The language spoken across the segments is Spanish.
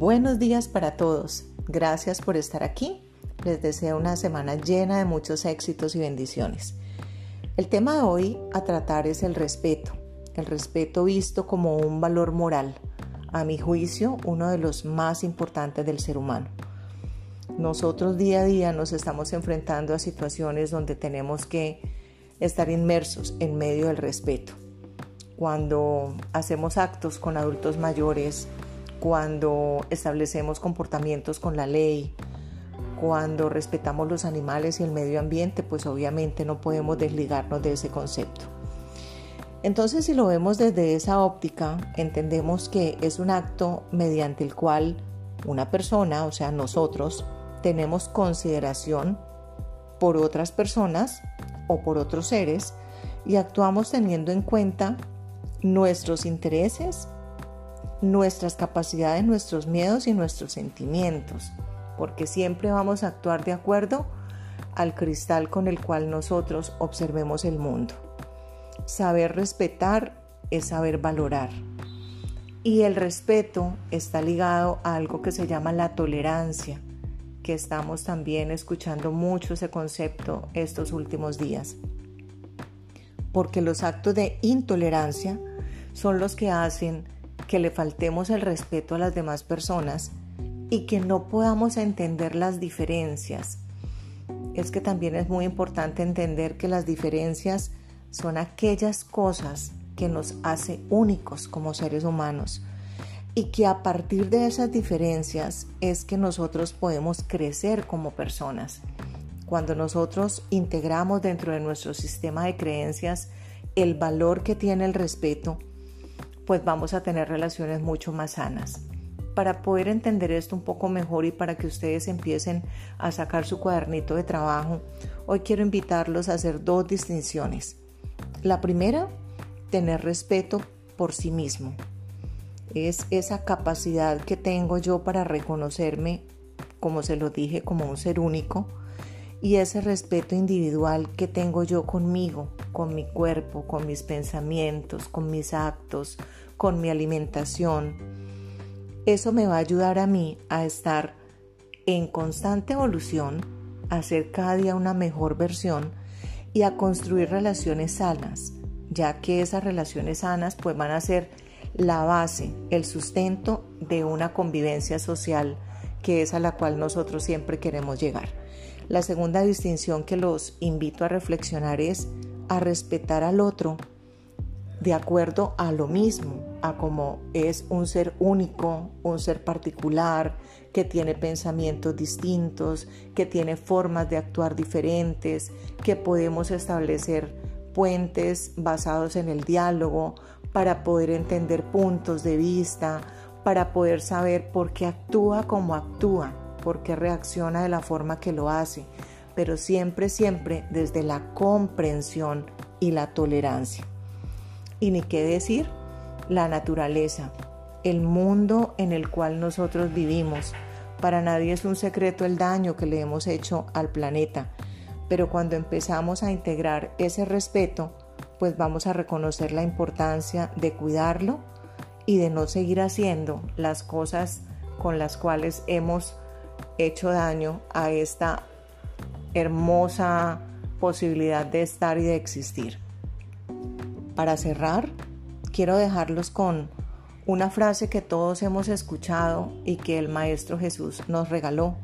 Buenos días para todos. Gracias por estar aquí. Les deseo una semana llena de muchos éxitos y bendiciones. El tema de hoy a tratar es el respeto. El respeto visto como un valor moral. A mi juicio, uno de los más importantes del ser humano. Nosotros día a día nos estamos enfrentando a situaciones donde tenemos que estar inmersos en medio del respeto. Cuando hacemos actos con adultos mayores, cuando establecemos comportamientos con la ley, cuando respetamos los animales y el medio ambiente, pues obviamente no podemos desligarnos de ese concepto. Entonces, si lo vemos desde esa óptica, entendemos que es un acto mediante el cual una persona, o sea, nosotros, tenemos consideración por otras personas o por otros seres y actuamos teniendo en cuenta nuestros intereses nuestras capacidades, nuestros miedos y nuestros sentimientos, porque siempre vamos a actuar de acuerdo al cristal con el cual nosotros observemos el mundo. Saber respetar es saber valorar. Y el respeto está ligado a algo que se llama la tolerancia, que estamos también escuchando mucho ese concepto estos últimos días. Porque los actos de intolerancia son los que hacen que le faltemos el respeto a las demás personas y que no podamos entender las diferencias. Es que también es muy importante entender que las diferencias son aquellas cosas que nos hace únicos como seres humanos y que a partir de esas diferencias es que nosotros podemos crecer como personas. Cuando nosotros integramos dentro de nuestro sistema de creencias el valor que tiene el respeto, pues vamos a tener relaciones mucho más sanas. Para poder entender esto un poco mejor y para que ustedes empiecen a sacar su cuadernito de trabajo, hoy quiero invitarlos a hacer dos distinciones. La primera, tener respeto por sí mismo. Es esa capacidad que tengo yo para reconocerme, como se lo dije, como un ser único, y ese respeto individual que tengo yo conmigo, con mi cuerpo, con mis pensamientos, con mis actos, con mi alimentación. Eso me va a ayudar a mí a estar en constante evolución, a ser cada día una mejor versión y a construir relaciones sanas, ya que esas relaciones sanas pues van a ser la base, el sustento de una convivencia social que es a la cual nosotros siempre queremos llegar. La segunda distinción que los invito a reflexionar es a respetar al otro de acuerdo a lo mismo, a como es un ser único, un ser particular, que tiene pensamientos distintos, que tiene formas de actuar diferentes, que podemos establecer puentes basados en el diálogo para poder entender puntos de vista, para poder saber por qué actúa como actúa porque reacciona de la forma que lo hace, pero siempre, siempre desde la comprensión y la tolerancia. Y ni qué decir, la naturaleza, el mundo en el cual nosotros vivimos. Para nadie es un secreto el daño que le hemos hecho al planeta, pero cuando empezamos a integrar ese respeto, pues vamos a reconocer la importancia de cuidarlo y de no seguir haciendo las cosas con las cuales hemos hecho daño a esta hermosa posibilidad de estar y de existir. Para cerrar, quiero dejarlos con una frase que todos hemos escuchado y que el Maestro Jesús nos regaló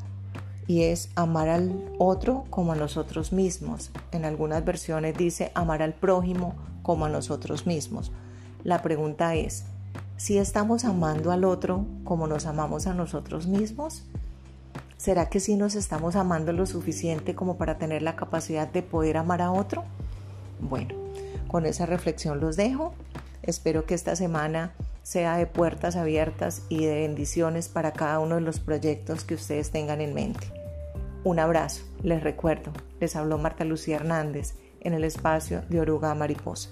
y es amar al otro como a nosotros mismos. En algunas versiones dice amar al prójimo como a nosotros mismos. La pregunta es, si estamos amando al otro como nos amamos a nosotros mismos? ¿Será que sí nos estamos amando lo suficiente como para tener la capacidad de poder amar a otro? Bueno, con esa reflexión los dejo. Espero que esta semana sea de puertas abiertas y de bendiciones para cada uno de los proyectos que ustedes tengan en mente. Un abrazo, les recuerdo, les habló Marta Lucía Hernández en el espacio de Oruga Mariposa.